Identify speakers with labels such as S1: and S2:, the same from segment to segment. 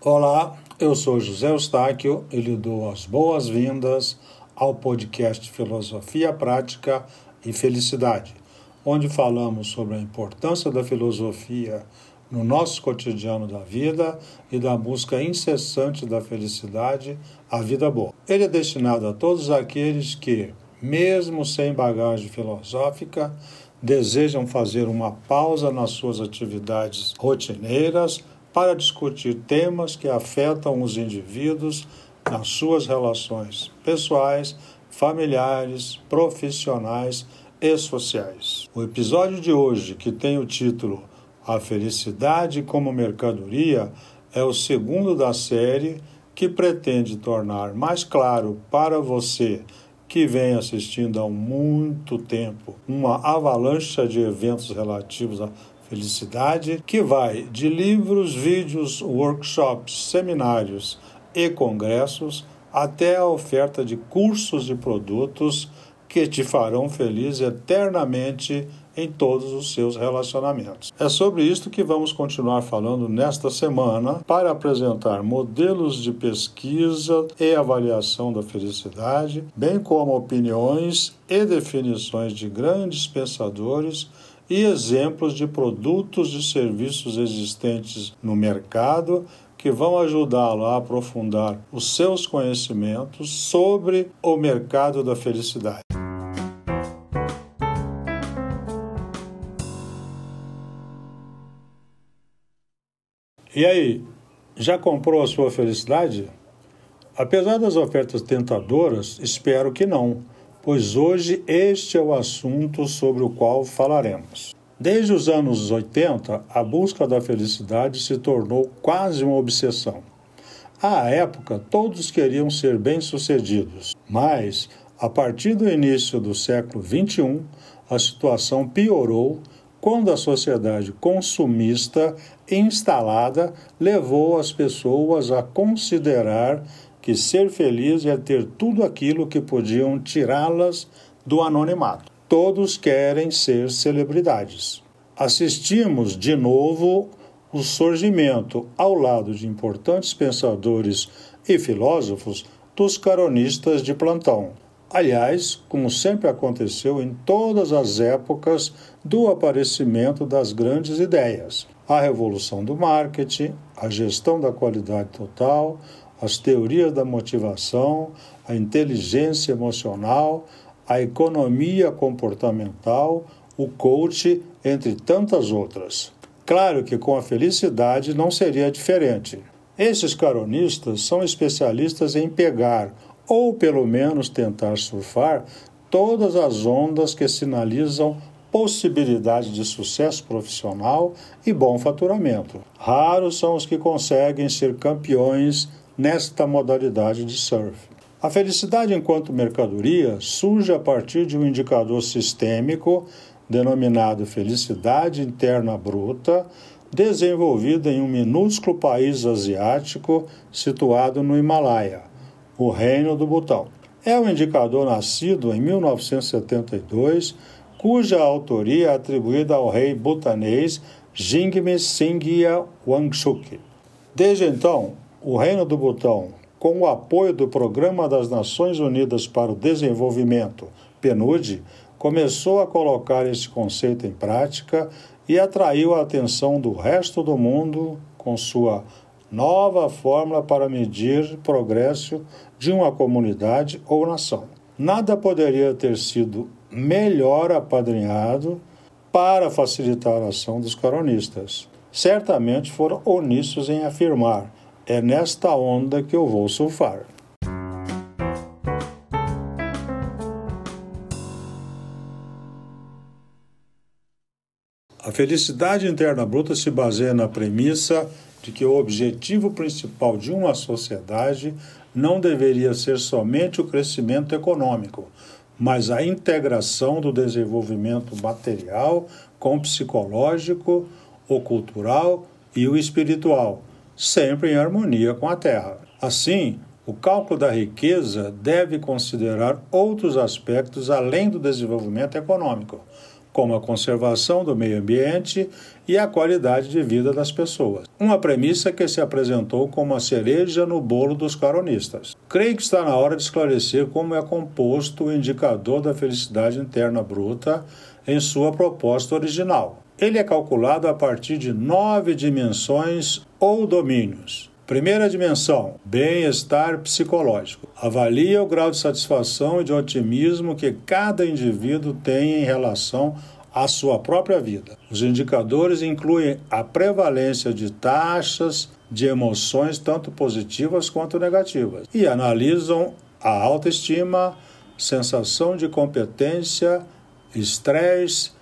S1: Olá, eu sou José Eustáquio e lhe dou as boas-vindas ao podcast Filosofia Prática e Felicidade, onde falamos sobre a importância da filosofia no nosso cotidiano da vida e da busca incessante da felicidade, a vida boa. Ele é destinado a todos aqueles que, mesmo sem bagagem filosófica, desejam fazer uma pausa nas suas atividades rotineiras para discutir temas que afetam os indivíduos nas suas relações pessoais, familiares, profissionais e sociais. O episódio de hoje, que tem o título A Felicidade como Mercadoria, é o segundo da série que pretende tornar mais claro para você que vem assistindo há muito tempo uma avalanche de eventos relativos à felicidade, que vai de livros, vídeos, workshops, seminários e congressos até a oferta de cursos e produtos que te farão feliz eternamente em todos os seus relacionamentos. É sobre isto que vamos continuar falando nesta semana para apresentar modelos de pesquisa e avaliação da felicidade, bem como opiniões e definições de grandes pensadores e exemplos de produtos e serviços existentes no mercado que vão ajudá-lo a aprofundar os seus conhecimentos sobre o mercado da felicidade. E aí, já comprou a sua felicidade? Apesar das ofertas tentadoras, espero que não, pois hoje este é o assunto sobre o qual falaremos. Desde os anos 80, a busca da felicidade se tornou quase uma obsessão. À época, todos queriam ser bem-sucedidos, mas, a partir do início do século XXI, a situação piorou quando a sociedade consumista instalada levou as pessoas a considerar que ser feliz é ter tudo aquilo que podiam tirá-las do anonimato. Todos querem ser celebridades. Assistimos de novo o surgimento, ao lado de importantes pensadores e filósofos, dos caronistas de plantão Aliás, como sempre aconteceu em todas as épocas do aparecimento das grandes ideias, a revolução do marketing, a gestão da qualidade total, as teorias da motivação, a inteligência emocional, a economia comportamental, o coach, entre tantas outras. Claro que com a felicidade não seria diferente. Esses caronistas são especialistas em pegar ou pelo menos tentar surfar todas as ondas que sinalizam possibilidade de sucesso profissional e bom faturamento. Raros são os que conseguem ser campeões nesta modalidade de surf. A felicidade enquanto mercadoria surge a partir de um indicador sistêmico denominado felicidade interna bruta, desenvolvida em um minúsculo país asiático situado no Himalaia o Reino do Butão. É um indicador nascido em 1972, cuja autoria é atribuída ao rei butanês Jingme Singya Wangchuk. Desde então, o Reino do Butão, com o apoio do Programa das Nações Unidas para o Desenvolvimento, PNUD, começou a colocar esse conceito em prática e atraiu a atenção do resto do mundo com sua nova fórmula para medir progresso de uma comunidade ou nação. Nada poderia ter sido melhor apadrinhado para facilitar a ação dos coronistas. Certamente foram onissos em afirmar: é nesta onda que eu vou surfar. A felicidade interna bruta se baseia na premissa de que o objetivo principal de uma sociedade não deveria ser somente o crescimento econômico, mas a integração do desenvolvimento material com o psicológico, o cultural e o espiritual, sempre em harmonia com a terra. Assim, o cálculo da riqueza deve considerar outros aspectos além do desenvolvimento econômico, como a conservação do meio ambiente e a qualidade de vida das pessoas. Uma premissa que se apresentou como a cereja no bolo dos caronistas. Creio que está na hora de esclarecer como é composto o indicador da felicidade interna bruta em sua proposta original. Ele é calculado a partir de nove dimensões ou domínios. Primeira dimensão, bem-estar psicológico. Avalia o grau de satisfação e de otimismo que cada indivíduo tem em relação à sua própria vida. Os indicadores incluem a prevalência de taxas de emoções tanto positivas quanto negativas e analisam a autoestima, sensação de competência, estresse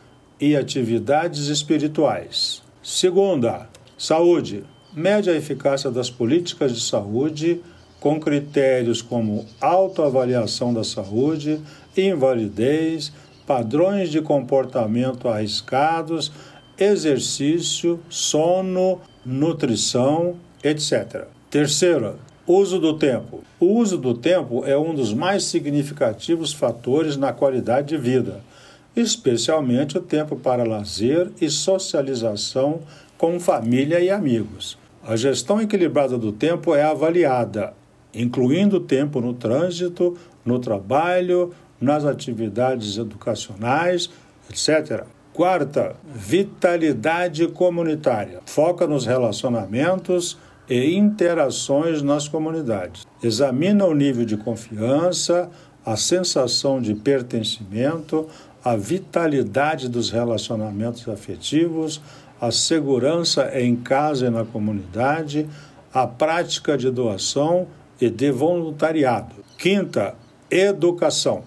S1: e atividades espirituais. Segunda, saúde mede a eficácia das políticas de saúde com critérios como autoavaliação da saúde, invalidez, padrões de comportamento arriscados, exercício, sono, nutrição, etc. Terceiro, uso do tempo. O uso do tempo é um dos mais significativos fatores na qualidade de vida, especialmente o tempo para lazer e socialização com família e amigos. A gestão equilibrada do tempo é avaliada, incluindo tempo no trânsito, no trabalho, nas atividades educacionais, etc. Quarta, vitalidade comunitária. Foca nos relacionamentos e interações nas comunidades. Examina o nível de confiança, a sensação de pertencimento, a vitalidade dos relacionamentos afetivos, a segurança em casa e na comunidade, a prática de doação e de voluntariado. Quinta, educação.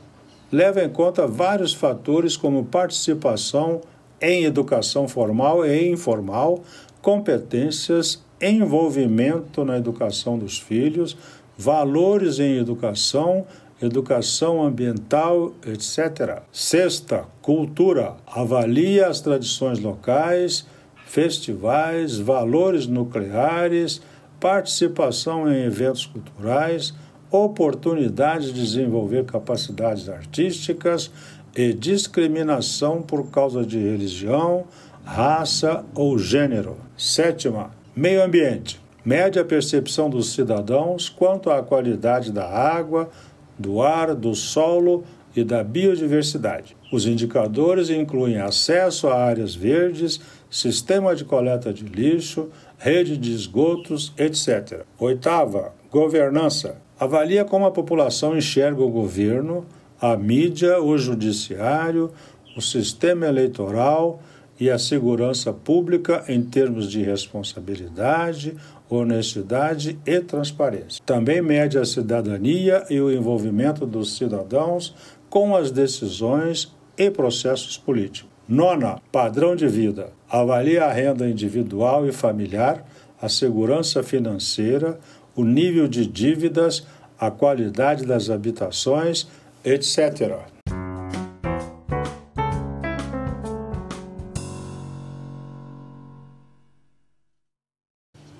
S1: Leva em conta vários fatores como participação em educação formal e informal, competências, envolvimento na educação dos filhos, valores em educação, educação ambiental, etc. Sexta, cultura. Avalia as tradições locais, festivais, valores nucleares, participação em eventos culturais, oportunidade de desenvolver capacidades artísticas e discriminação por causa de religião, raça ou gênero. Sétima, meio ambiente. Mede a percepção dos cidadãos quanto à qualidade da água, do ar, do solo e da biodiversidade. Os indicadores incluem acesso a áreas verdes, sistema de coleta de lixo, rede de esgotos, etc. Oitava, governança. Avalia como a população enxerga o governo, a mídia, o judiciário, o sistema eleitoral e a segurança pública em termos de responsabilidade, honestidade e transparência. Também mede a cidadania e o envolvimento dos cidadãos com as decisões e processos políticos. Nona, padrão de vida. Avalia a renda individual e familiar, a segurança financeira, o nível de dívidas, a qualidade das habitações, etc.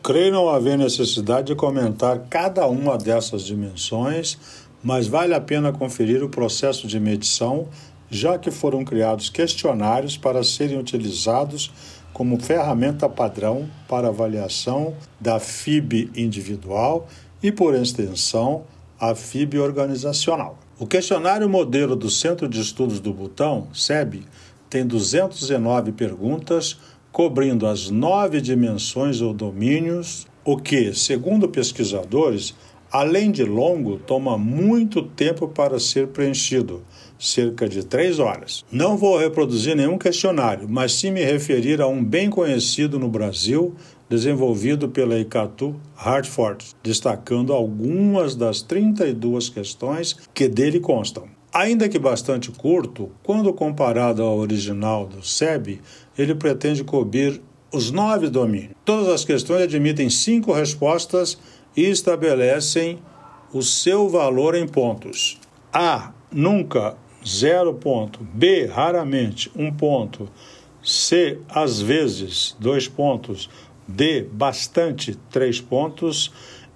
S1: Creio não haver necessidade de comentar cada uma dessas dimensões, mas vale a pena conferir o processo de medição, já que foram criados questionários para serem utilizados como ferramenta padrão para avaliação da FIB individual e, por extensão, a FIB organizacional. O questionário modelo do Centro de Estudos do Butão, SEB, tem 209 perguntas cobrindo as nove dimensões ou domínios, o que, segundo pesquisadores, além de longo, toma muito tempo para ser preenchido, cerca de três horas. Não vou reproduzir nenhum questionário, mas sim me referir a um bem conhecido no Brasil, desenvolvido pela Icatu Hartford, destacando algumas das 32 questões que dele constam. Ainda que bastante curto, quando comparado ao original do SEB, ele pretende cobrir os nove domínios. Todas as questões admitem cinco respostas e estabelecem o seu valor em pontos. A. Nunca, zero ponto. B. Raramente, um ponto. C. Às vezes, dois pontos. D. Bastante, três pontos.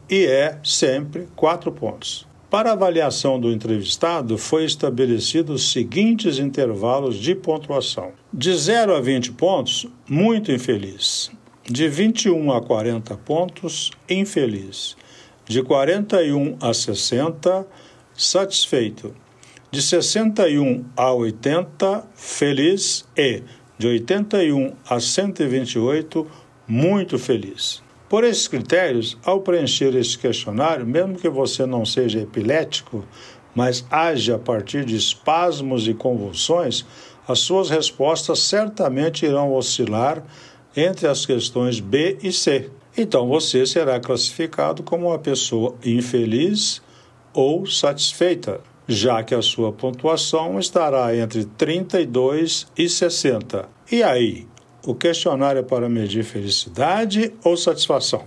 S1: E E. Sempre, quatro pontos. Para a avaliação do entrevistado, foi estabelecido os seguintes intervalos de pontuação: de 0 a 20 pontos, muito infeliz. De 21 a 40 pontos, infeliz. De 41 a 60, satisfeito. De 61 a 80, feliz e de 81 a 128, muito feliz. Por esses critérios, ao preencher este questionário, mesmo que você não seja epilético, mas age a partir de espasmos e convulsões, as suas respostas certamente irão oscilar entre as questões B e C. Então você será classificado como uma pessoa infeliz ou satisfeita, já que a sua pontuação estará entre 32 e 60. E aí, o questionário é para medir felicidade ou satisfação?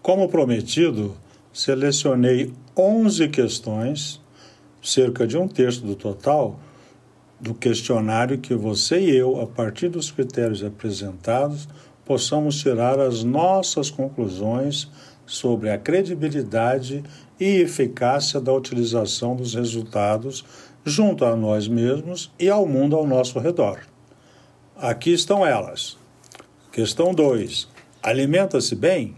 S1: Como prometido, selecionei 11 questões, cerca de um terço do total, do questionário que você e eu, a partir dos critérios apresentados, possamos tirar as nossas conclusões sobre a credibilidade e eficácia da utilização dos resultados junto a nós mesmos e ao mundo ao nosso redor. Aqui estão elas. Questão 2. Alimenta-se bem?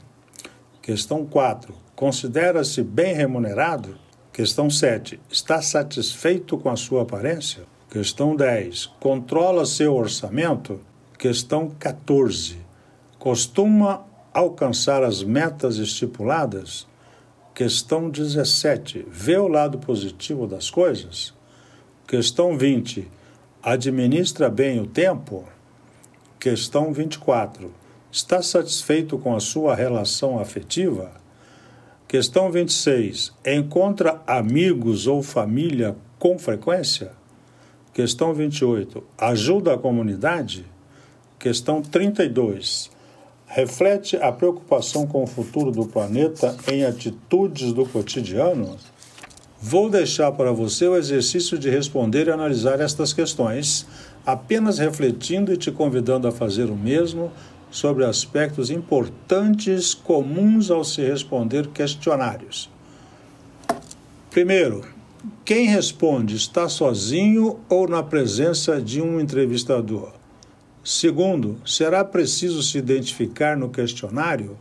S1: Questão 4. Considera-se bem remunerado? Questão 7. Está satisfeito com a sua aparência? Questão 10. Controla seu orçamento? Questão 14. Costuma alcançar as metas estipuladas? Questão 17. Vê o lado positivo das coisas? Questão 20. Administra bem o tempo? Questão 24. Está satisfeito com a sua relação afetiva? Questão 26. Encontra amigos ou família com frequência? Questão 28. Ajuda a comunidade? Questão 32 reflete a preocupação com o futuro do planeta em atitudes do cotidiano? Vou deixar para você o exercício de responder e analisar estas questões, apenas refletindo e te convidando a fazer o mesmo sobre aspectos importantes comuns ao se responder questionários. Primeiro, quem responde está sozinho ou na presença de um entrevistador? Segundo, será preciso se identificar no questionário?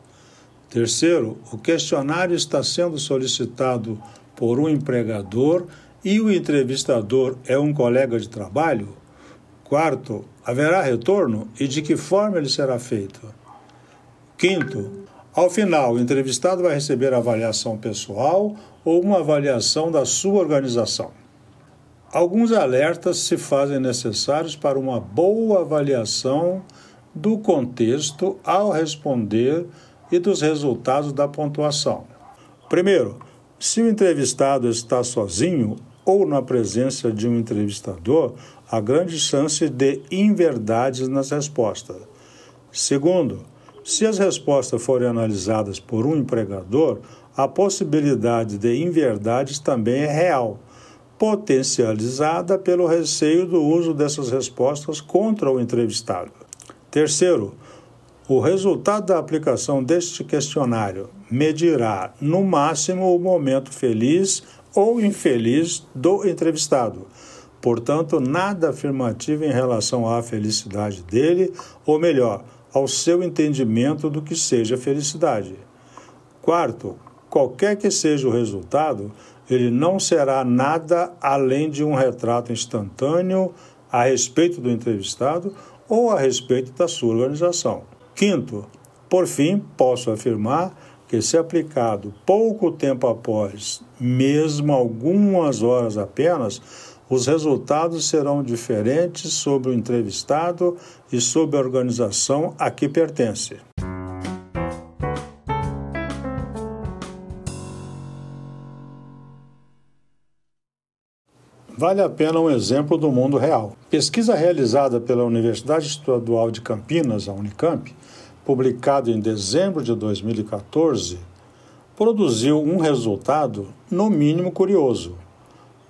S1: Terceiro, o questionário está sendo solicitado por um empregador e o entrevistador é um colega de trabalho? Quarto, haverá retorno e de que forma ele será feito? Quinto, ao final, o entrevistado vai receber avaliação pessoal ou uma avaliação da sua organização. Alguns alertas se fazem necessários para uma boa avaliação do contexto ao responder e dos resultados da pontuação. Primeiro, se o entrevistado está sozinho ou na presença de um entrevistador, há grande chance de inverdades nas respostas. Segundo, se as respostas forem analisadas por um empregador, a possibilidade de inverdades também é real potencializada pelo receio do uso dessas respostas contra o entrevistado. Terceiro, o resultado da aplicação deste questionário medirá, no máximo, o momento feliz ou infeliz do entrevistado. Portanto, nada afirmativo em relação à felicidade dele, ou melhor, ao seu entendimento do que seja felicidade. Quarto, qualquer que seja o resultado, ele não será nada além de um retrato instantâneo a respeito do entrevistado ou a respeito da sua organização. Quinto, por fim, posso afirmar que, se aplicado pouco tempo após, mesmo algumas horas apenas, os resultados serão diferentes sobre o entrevistado e sobre a organização a que pertence. Vale a pena um exemplo do mundo real. Pesquisa realizada pela Universidade Estadual de Campinas, a Unicamp, publicada em dezembro de 2014, produziu um resultado no mínimo curioso.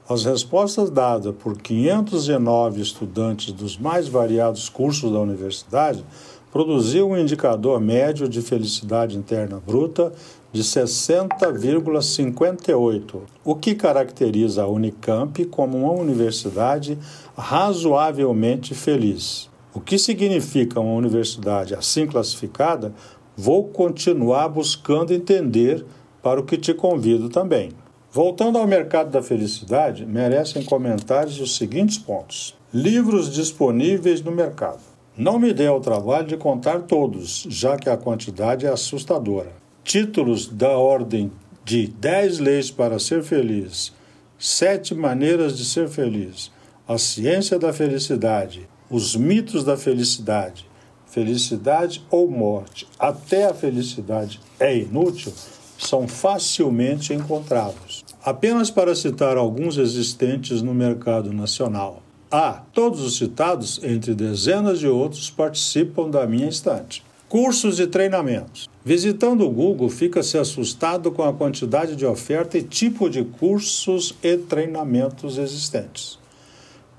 S1: As respostas dadas por 509 estudantes dos mais variados cursos da universidade produziu um indicador médio de felicidade interna bruta de 60,58, o que caracteriza a Unicamp como uma universidade razoavelmente feliz. O que significa uma universidade assim classificada, vou continuar buscando entender, para o que te convido também. Voltando ao mercado da felicidade, merecem comentários os seguintes pontos: livros disponíveis no mercado. Não me dê ao trabalho de contar todos, já que a quantidade é assustadora. Títulos da ordem de 10 leis para ser feliz, 7 maneiras de ser feliz, a ciência da felicidade, os mitos da felicidade, felicidade ou morte, até a felicidade é inútil, são facilmente encontrados. Apenas para citar alguns existentes no mercado nacional. Ah, todos os citados, entre dezenas de outros, participam da minha estante. Cursos e treinamentos. Visitando o Google, fica-se assustado com a quantidade de oferta e tipo de cursos e treinamentos existentes.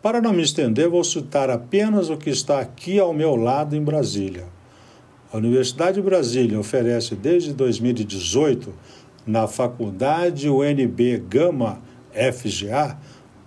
S1: Para não me estender, vou citar apenas o que está aqui ao meu lado em Brasília. A Universidade de Brasília oferece desde 2018, na Faculdade UNB Gama FGA,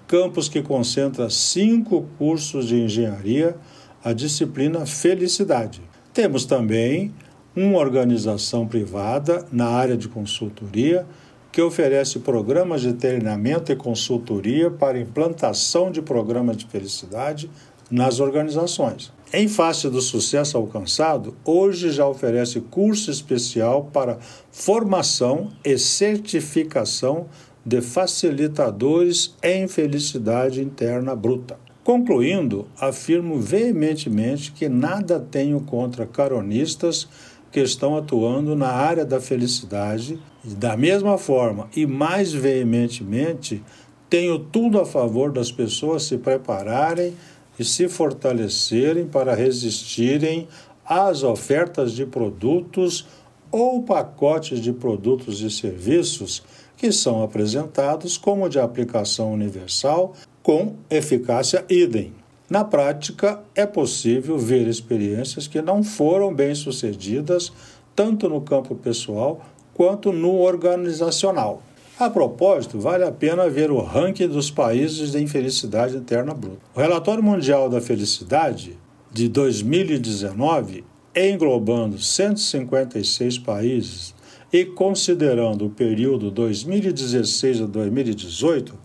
S1: campus que concentra cinco cursos de engenharia, a disciplina Felicidade. Temos também uma organização privada na área de consultoria que oferece programas de treinamento e consultoria para implantação de programas de felicidade nas organizações. Em face do sucesso alcançado, hoje já oferece curso especial para formação e certificação de facilitadores em felicidade interna bruta. Concluindo, afirmo veementemente que nada tenho contra caronistas que estão atuando na área da felicidade, da mesma forma e mais veementemente, tenho tudo a favor das pessoas se prepararem e se fortalecerem para resistirem às ofertas de produtos ou pacotes de produtos e serviços que são apresentados como de aplicação universal com eficácia idem. Na prática, é possível ver experiências que não foram bem-sucedidas tanto no campo pessoal quanto no organizacional. A propósito, vale a pena ver o ranking dos países de infelicidade interna bruta. O Relatório Mundial da Felicidade de 2019, englobando 156 países, e considerando o período 2016 a 2018,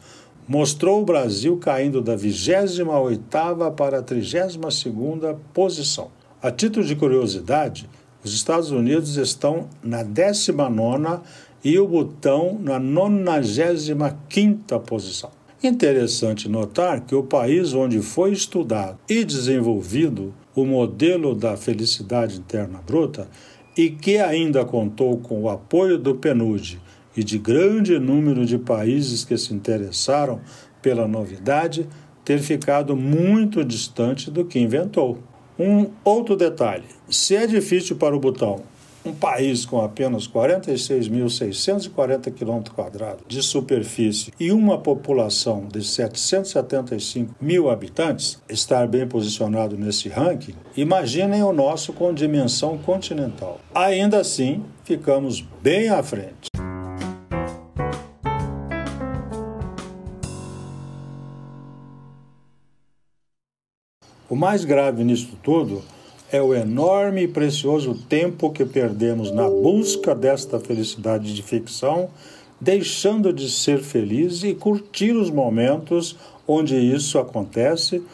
S1: mostrou o Brasil caindo da 28ª para a 32ª posição. A título de curiosidade, os Estados Unidos estão na 19ª e o Butão na 95ª posição. Interessante notar que o país onde foi estudado e desenvolvido o modelo da felicidade interna bruta e que ainda contou com o apoio do PNUD e de grande número de países que se interessaram pela novidade, ter ficado muito distante do que inventou. Um outro detalhe: se é difícil para o Butão um país com apenas 46.640 km de superfície e uma população de 775 mil habitantes estar bem posicionado nesse ranking, imaginem o nosso com dimensão continental. Ainda assim, ficamos bem à frente. O mais grave nisso tudo é o enorme e precioso tempo que perdemos na busca desta felicidade de ficção, deixando de ser feliz e curtir os momentos onde isso acontece,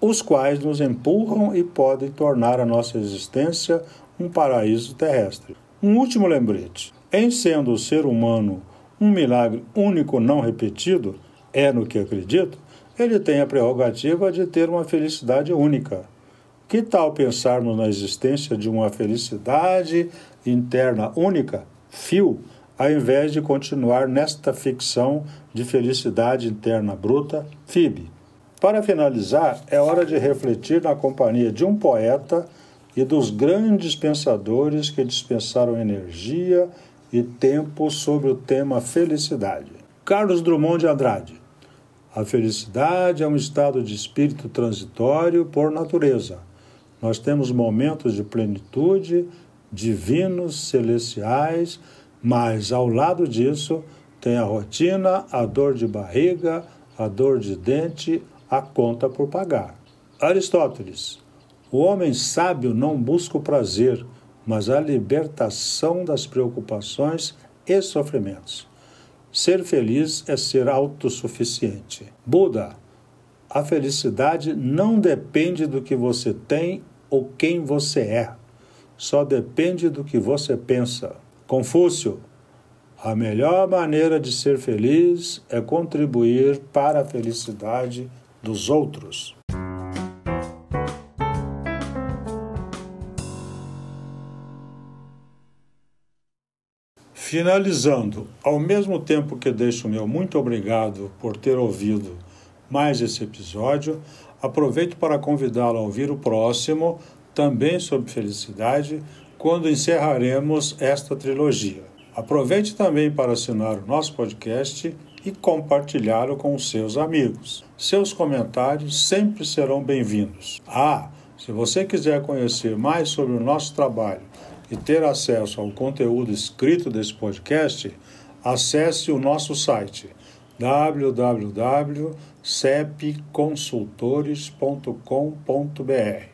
S1: os quais nos empurram e podem tornar a nossa existência um paraíso terrestre. Um último lembrete: em sendo o ser humano um milagre único não repetido, é no que acredito, ele tem a prerrogativa de ter uma felicidade única. Que tal pensarmos na existência de uma felicidade interna única, fio, ao invés de continuar nesta ficção de felicidade interna bruta, FIB? Para finalizar, é hora de refletir na companhia de um poeta e dos grandes pensadores que dispensaram energia e tempo sobre o tema felicidade. Carlos Drummond de Andrade. A felicidade é um estado de espírito transitório por natureza Nós temos momentos de plenitude, divinos, celestiais, mas ao lado disso tem a rotina, a dor de barriga, a dor de dente, a conta por pagar. Aristóteles. O homem sábio não busca o prazer, mas a libertação das preocupações e sofrimentos. Ser feliz é ser autossuficiente. Buda. A felicidade não depende do que você tem ou quem você é. Só depende do que você pensa. Confúcio. A melhor maneira de ser feliz é contribuir para a felicidade dos outros. Finalizando, ao mesmo tempo que deixo meu muito obrigado por ter ouvido mais esse episódio, aproveito para convidá-lo a ouvir o próximo, também sobre felicidade, quando encerraremos esta trilogia. Aproveite também para assinar o nosso podcast e compartilhá-lo com seus amigos. Seus comentários sempre serão bem-vindos. Ah, se você quiser conhecer mais sobre o nosso trabalho e ter acesso ao conteúdo escrito desse podcast, acesse o nosso site www.cepconsultores.com.br.